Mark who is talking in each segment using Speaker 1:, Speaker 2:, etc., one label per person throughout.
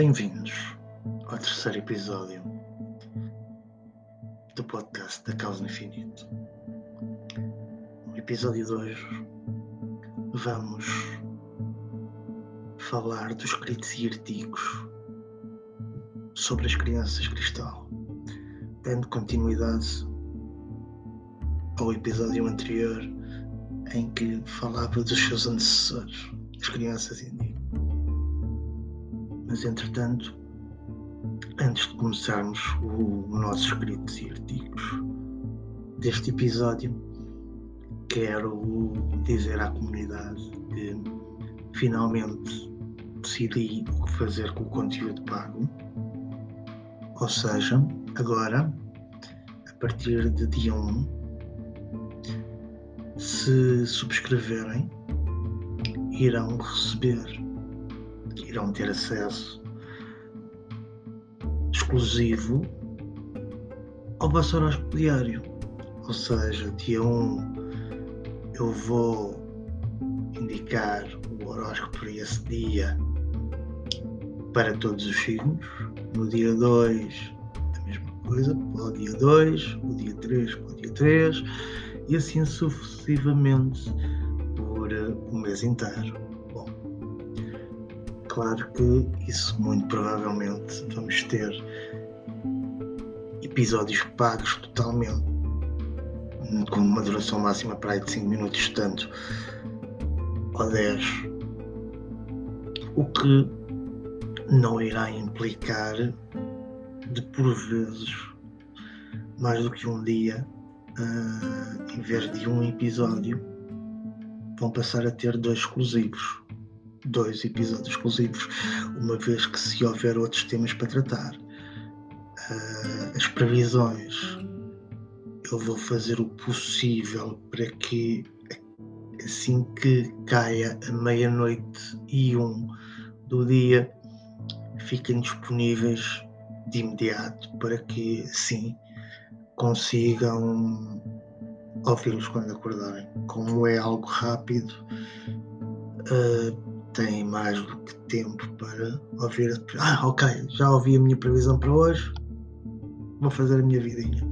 Speaker 1: Bem-vindos ao terceiro episódio do podcast da Causa Infinito. No episódio de hoje vamos falar dos escritos e artigos sobre as crianças cristal, dando continuidade ao episódio anterior em que falava dos seus antecessores, as crianças. Mas entretanto, antes de começarmos o, nossos escritos e artigos deste episódio, quero dizer à comunidade que finalmente decidi o que fazer com o conteúdo pago. Ou seja, agora, a partir de dia 1, se subscreverem, irão receber irão ter acesso exclusivo ao vosso horóscopo diário. Ou seja, dia 1 eu vou indicar o horóscopo para esse dia para todos os signos. No dia 2, a mesma coisa, para o dia 2, o dia 3 para o dia 3 e assim sucessivamente por o mês inteiro. Claro que isso muito provavelmente vamos ter episódios pagos totalmente, com uma duração máxima para aí de 5 minutos, tanto ou 10, o que não irá implicar de por vezes mais do que um dia, uh, em vez de um episódio, vão passar a ter dois exclusivos dois episódios exclusivos, uma vez que se houver outros temas para tratar, uh, as previsões, eu vou fazer o possível para que assim que caia a meia-noite e um do dia fiquem disponíveis de imediato para que assim consigam ouvi-los quando acordarem. Como é algo rápido, uh, têm mais do que tempo para ouvir. Ah, ok, já ouvi a minha previsão para hoje, vou fazer a minha vidinha.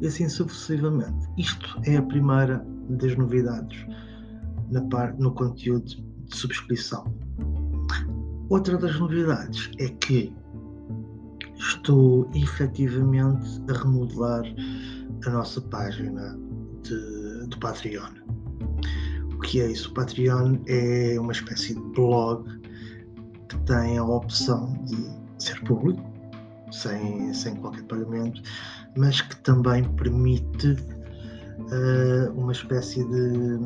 Speaker 1: E assim sucessivamente. Isto é a primeira das novidades na parte, no conteúdo de subscrição. Outra das novidades é que estou efetivamente a remodelar a nossa página de, de Patreon que é isso? O Patreon é uma espécie de blog que tem a opção de ser público, sem, sem qualquer pagamento, mas que também permite uh, uma espécie de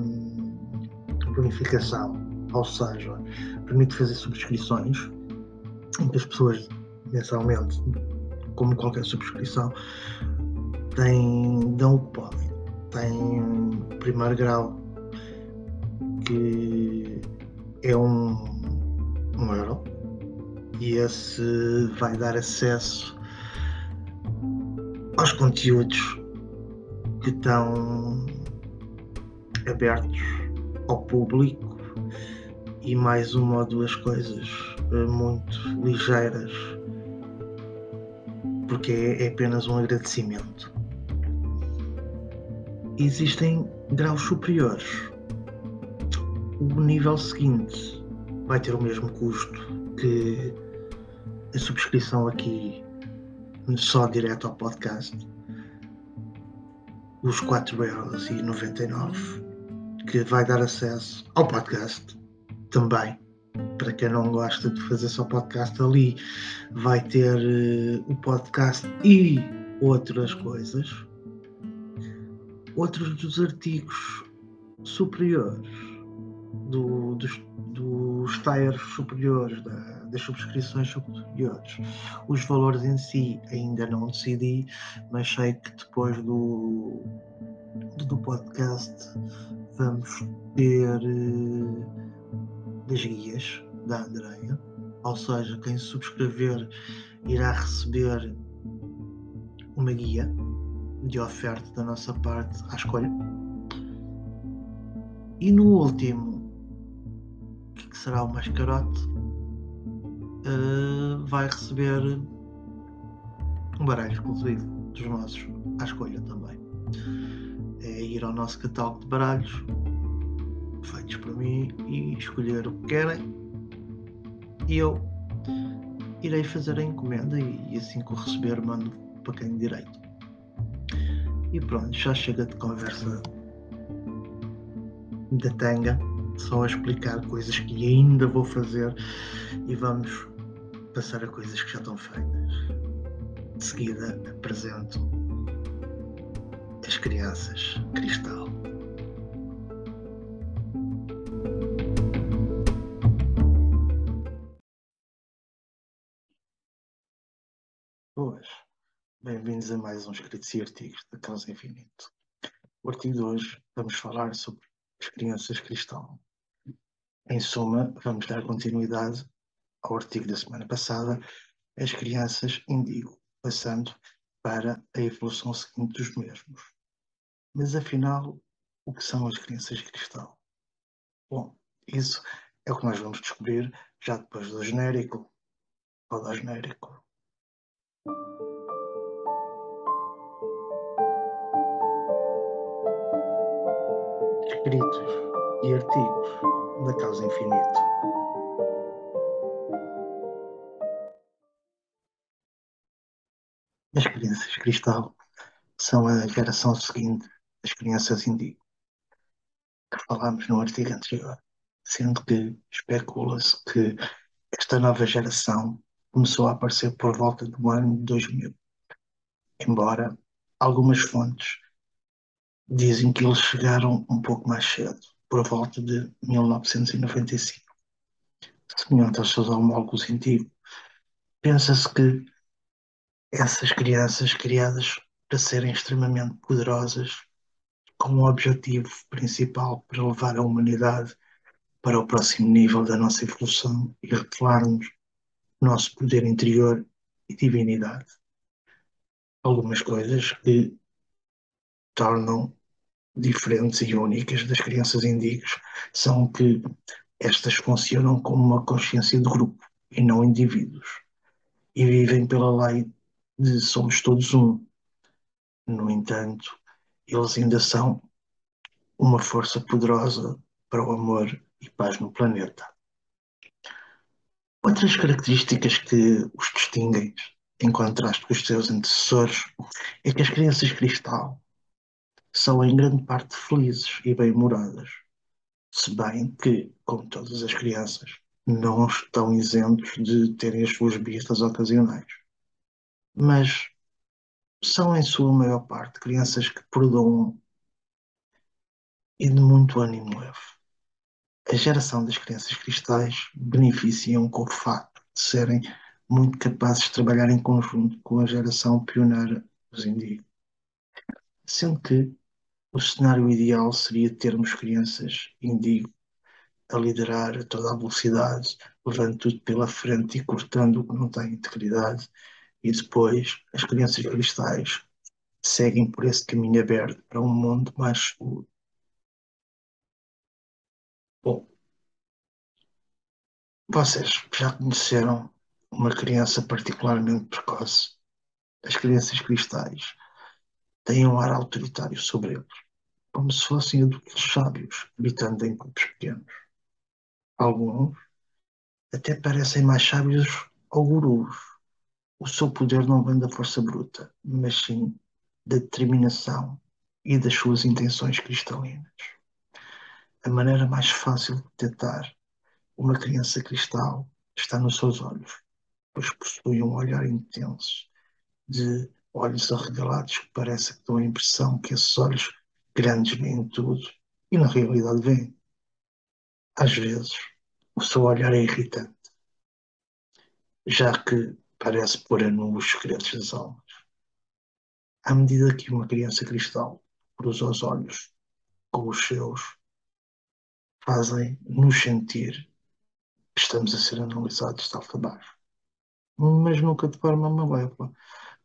Speaker 1: bonificação, ou seja, permite fazer subscrições em que as pessoas mensalmente, como qualquer subscrição, têm, dão o que podem. Tem primeiro grau que é um, um euro e esse vai dar acesso aos conteúdos que estão abertos ao público e mais uma ou duas coisas eh, muito ligeiras porque é apenas um agradecimento. Existem graus superiores o nível seguinte vai ter o mesmo custo que a subscrição aqui só direto ao podcast os 4,99€ que vai dar acesso ao podcast também. Para quem não gosta de fazer só podcast ali vai ter uh, o podcast e outras coisas. Outros dos artigos superiores do, dos, dos tiers superiores, da, das subscrições superiores. Os valores em si ainda não decidi, mas sei que depois do, do podcast vamos ter das guias da Andreia, ou seja, quem subscrever irá receber uma guia de oferta da nossa parte à escolha. E no último que será o mascarote, uh, vai receber um baralho exclusivo dos nossos à escolha também. É ir ao nosso catálogo de baralhos feitos para mim e escolher o que querem e eu irei fazer a encomenda e assim que o receber mando para quem direito. E pronto, já chega de conversa da tanga, só a explicar coisas que ainda vou fazer e vamos passar a coisas que já estão feitas. De seguida apresento as crianças cristal. Boas, bem-vindos a mais um Escritos e Artigos da Causa Infinito. O artigo de hoje vamos falar sobre as crianças cristal. Em suma, vamos dar continuidade ao artigo da semana passada, as crianças indigo, passando para a evolução seguinte dos mesmos. Mas afinal, o que são as crianças cristal? Bom, isso é o que nós vamos descobrir já depois do genérico ou do genérico. Escritos e artigos da Causa Infinito. As crianças cristal são a geração seguinte das crianças indigo, que falámos no artigo anterior, sendo que especula-se que esta nova geração começou a aparecer por volta do ano 2000, embora algumas fontes dizem que eles chegaram um pouco mais cedo, por volta de 1995. Semelhante aos seus homólogos antigos, pensa-se que essas crianças criadas para serem extremamente poderosas, com o objetivo principal para levar a humanidade para o próximo nível da nossa evolução e revelar-nos o nosso poder interior e divinidade. Algumas coisas que tornam diferentes e únicas das crianças indígenas são que estas funcionam como uma consciência de grupo e não indivíduos e vivem pela lei de somos todos um. No entanto, eles ainda são uma força poderosa para o amor e paz no planeta. Outras características que os distinguem, em contraste com os seus antecessores, é que as crianças cristal são em grande parte felizes e bem-humoradas, se bem que, como todas as crianças, não estão isentos de terem as suas birras ocasionais mas são, em sua maior parte, crianças que perdoam e de muito ânimo leve. A geração das crianças cristais beneficiam com o facto de serem muito capazes de trabalhar em conjunto com a geração pioneira dos indígenas. Sendo que o cenário ideal seria termos crianças indígenas a liderar a toda a velocidade, levando tudo pela frente e cortando o que não tem integridade e depois as crianças cristais seguem por esse caminho aberto para um mundo mais seguro. Bom, vocês já conheceram uma criança particularmente precoce? As crianças cristais têm um ar autoritário sobre eles, como se fossem adultos sábios, habitando em grupos pequenos. Alguns até parecem mais sábios ou gurus, o seu poder não vem da força bruta, mas sim da determinação e das suas intenções cristalinas. A maneira mais fácil de detectar uma criança cristal está nos seus olhos, pois possui um olhar intenso, de olhos arregalados que parece que dão a impressão que esses olhos grandes tudo e na realidade veem. Às vezes, o seu olhar é irritante, já que parece pôr a nu os segredos das almas. À medida que uma criança cristal cruza os olhos com os seus, fazem-nos sentir que estamos a ser analisados de alto a baixo. Mas nunca de forma malévola,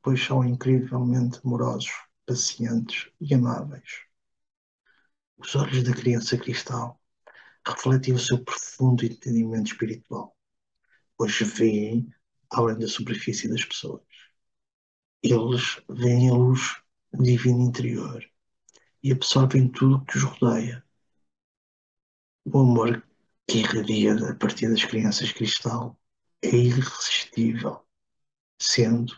Speaker 1: pois são incrivelmente amorosos, pacientes e amáveis. Os olhos da criança cristal refletem o seu profundo entendimento espiritual hoje veem além da superfície das pessoas. Eles veem a luz divina interior e absorvem tudo que os rodeia. O amor que irradia a partir das crianças cristal é irresistível, sendo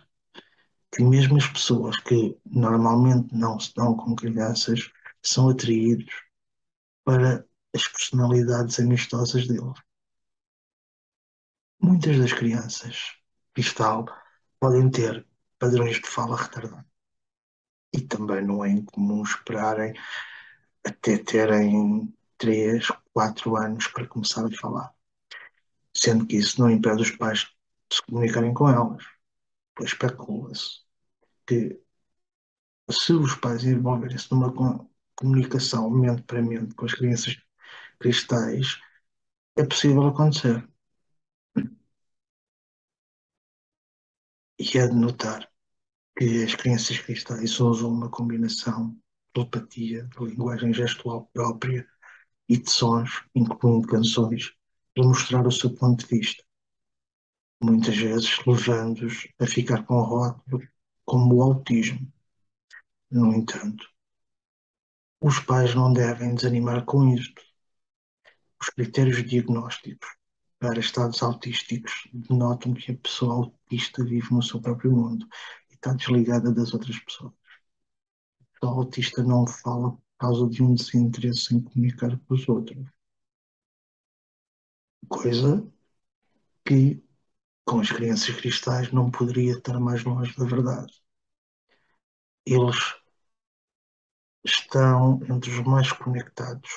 Speaker 1: que mesmo as pessoas que normalmente não se dão com crianças são atraídos para as personalidades amistosas deles. Muitas das crianças cristal podem ter padrões de fala retardados. E também não é incomum esperarem até terem 3, 4 anos para começar a falar. Sendo que isso não impede os pais de se comunicarem com elas. Pois especula-se que se os pais envolverem-se numa comunicação mente para mente com as crianças cristais, é possível acontecer. E é de notar que as crianças cristais usam uma combinação de telepatia, de linguagem gestual própria e de sons, incluindo canções, para mostrar o seu ponto de vista. Muitas vezes levando-os a ficar com rótulos como o autismo. No entanto, os pais não devem desanimar com isto. Os critérios diagnósticos para estados autísticos denotam que a pessoa autista vive no seu próprio mundo e está desligada das outras pessoas. A pessoa autista não fala por causa de um desinteresse em comunicar com os outros. Coisa que com as crianças cristais não poderia estar mais longe da verdade. Eles estão entre os mais conectados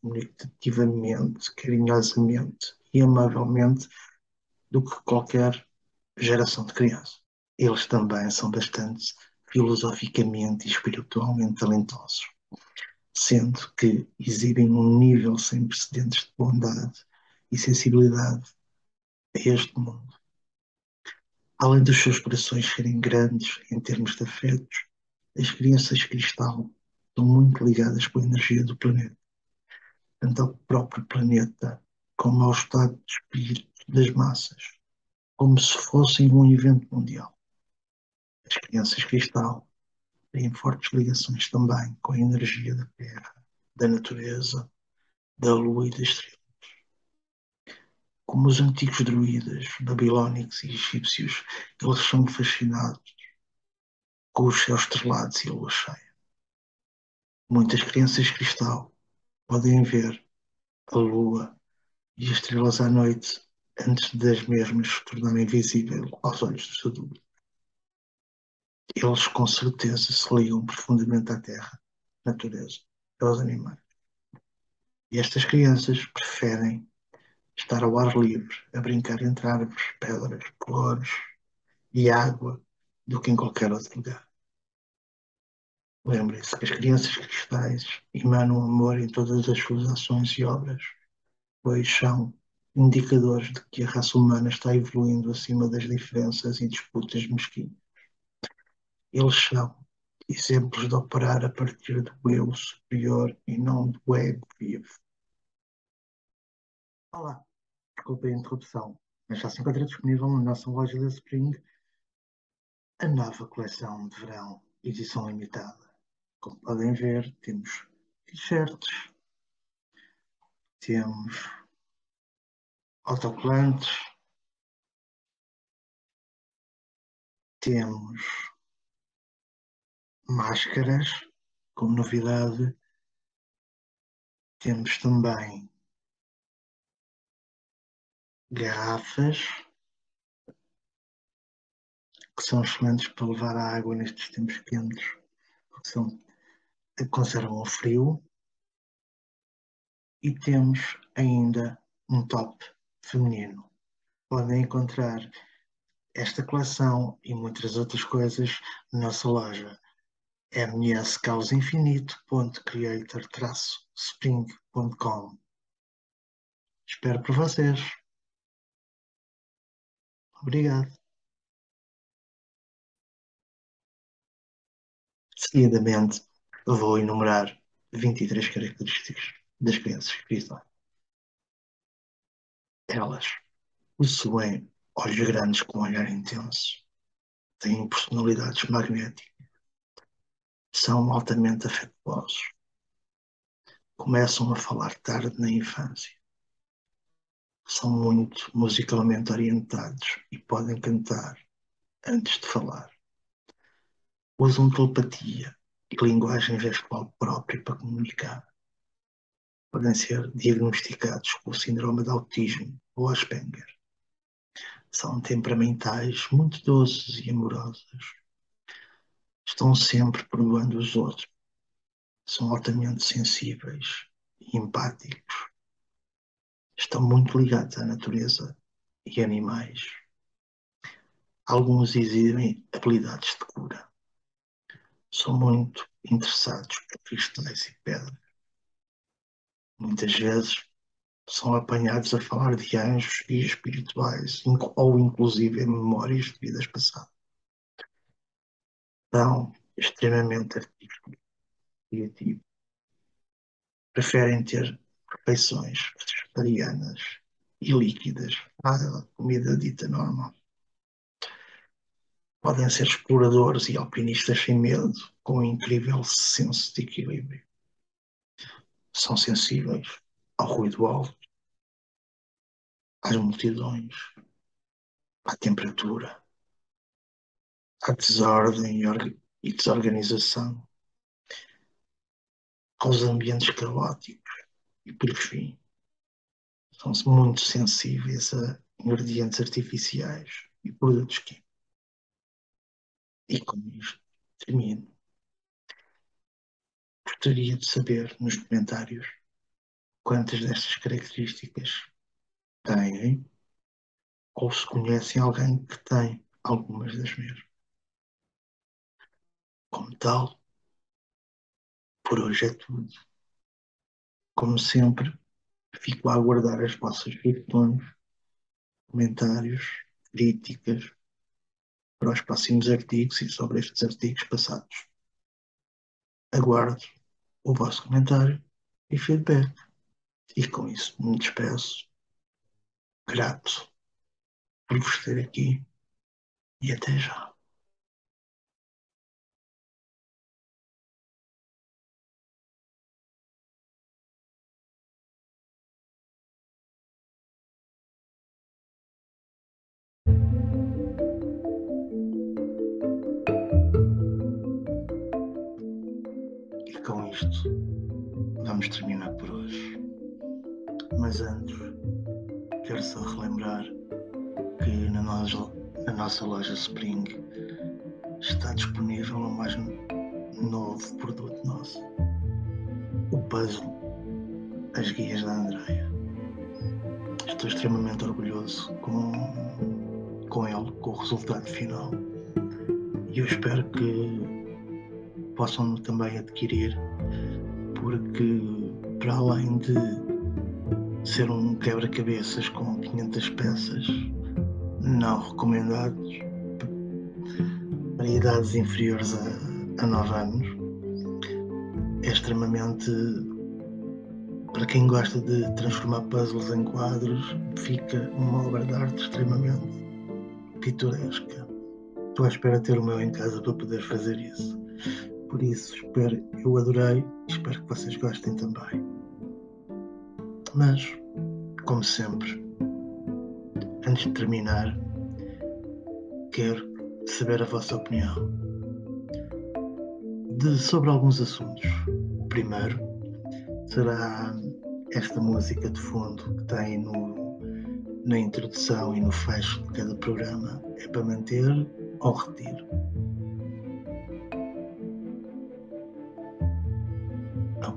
Speaker 1: comunicativamente, carinhosamente e amavelmente do que qualquer geração de criança. Eles também são bastante filosoficamente e espiritualmente talentosos, sendo que exibem um nível sem precedentes de bondade e sensibilidade a este mundo. Além dos seus corações serem grandes em termos de afetos, as crianças cristal estão muito ligadas com a energia do planeta, tanto ao próprio planeta como ao estado de espírito das massas, como se fossem um evento mundial. As crianças cristal têm fortes ligações também com a energia da Terra, da natureza, da Lua e das estrelas como os antigos druidas babilónicos e egípcios, eles são fascinados com os céus estrelados e a lua cheia. Muitas crianças cristal podem ver a lua e as estrelas à noite antes das mesmas se tornarem visíveis aos olhos dos adultos. Eles com certeza se ligam profundamente à terra, natureza, aos animais. E estas crianças preferem estar ao ar livre, a brincar entre árvores, pedras, flores e água do que em qualquer outro lugar. Lembrem-se que as crianças cristais emanam amor em todas as suas ações e obras, pois são indicadores de que a raça humana está evoluindo acima das diferenças e disputas mesquinhas. Eles são exemplos de operar a partir do eu superior e não do ego vivo. Olá, desculpe a interrupção, mas já se encontra disponível na nossa loja da Spring a nova coleção de verão, edição limitada. Como podem ver, temos t-shirts, temos autocolantes, temos máscaras, como novidade, temos também garrafas que são excelentes para levar a água nestes tempos quentes, porque são, conservam o frio. E temos ainda um top feminino. Podem encontrar esta coleção e muitas outras coisas na nossa loja mscausainfinito.creator-spring.com Espero por vocês. Obrigado. Seguidamente, vou enumerar 23 características das crianças cristais. Elas possuem olhos grandes com um olhar intenso, têm personalidades magnéticas, são altamente afetuosos, começam a falar tarde na infância, são muito musicalmente orientados e podem cantar antes de falar. Usam telepatia e linguagem gestual própria para comunicar. Podem ser diagnosticados com o síndrome de autismo ou Asperger. São temperamentais, muito doces e amorosos. Estão sempre perdoando os outros. São altamente sensíveis e empáticos. Estão muito ligados à natureza e animais. Alguns exibem habilidades de cura. São muito interessados por cristais e pedras. Muitas vezes são apanhados a falar de anjos e espirituais, ou inclusive em memórias de vidas passadas. São extremamente artísticos, criativos. Preferem ter refeições vegetarianas e líquidas à comida dita normal. Podem ser exploradores e alpinistas sem medo, com um incrível senso de equilíbrio. São sensíveis ao ruído alto, às multidões, à temperatura, à desordem e desorganização, aos ambientes caóticos e, por fim, são muito sensíveis a ingredientes artificiais e produtos químicos. E com isto termino. Gostaria de saber nos comentários quantas destas características têm ou se conhecem alguém que tem algumas das mesmas. Como tal, por hoje é tudo. Como sempre, fico a aguardar as vossas questões, comentários, críticas para os próximos artigos e sobre estes artigos passados. Aguardo o vosso comentário e feedback. E com isso me despeço. Grato por vos ter aqui e até já. Isto vamos terminar por hoje. Mas antes, quero só relembrar que na nossa, na nossa loja Spring está disponível o mais novo produto nosso: o puzzle As Guias da Andreia. Estou extremamente orgulhoso com, com ele, com o resultado final. E eu espero que possam também adquirir, porque para além de ser um quebra-cabeças com 500 peças não recomendados para idades inferiores a, a 9 anos, é extremamente para quem gosta de transformar puzzles em quadros, fica uma obra de arte extremamente pitoresca. Estou à espera de ter o meu em casa para poder fazer isso. Por isso, espero, eu adorei e espero que vocês gostem também. Mas, como sempre, antes de terminar, quero saber a vossa opinião de, sobre alguns assuntos. O primeiro será esta música de fundo que tem no, na introdução e no fecho de cada programa. É para manter ou retiro?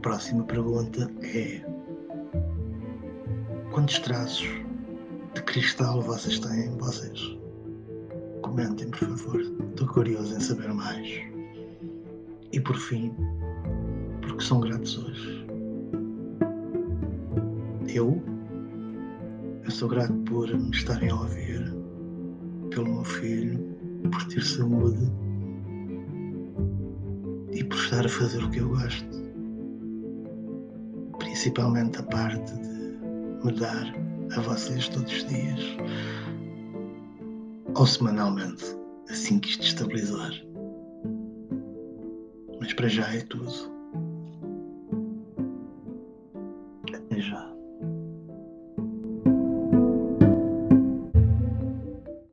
Speaker 1: Próxima pergunta é: quantos traços de cristal vocês têm vocês? Comentem, por favor. Estou curioso em saber mais. E por fim, porque são gratos hoje? Eu, eu sou grato por me estarem a ouvir, pelo meu filho, por ter saúde e por estar a fazer o que eu gosto principalmente a parte de me dar a vocês todos os dias ou semanalmente, assim que isto estabilizar. Mas para já é tudo.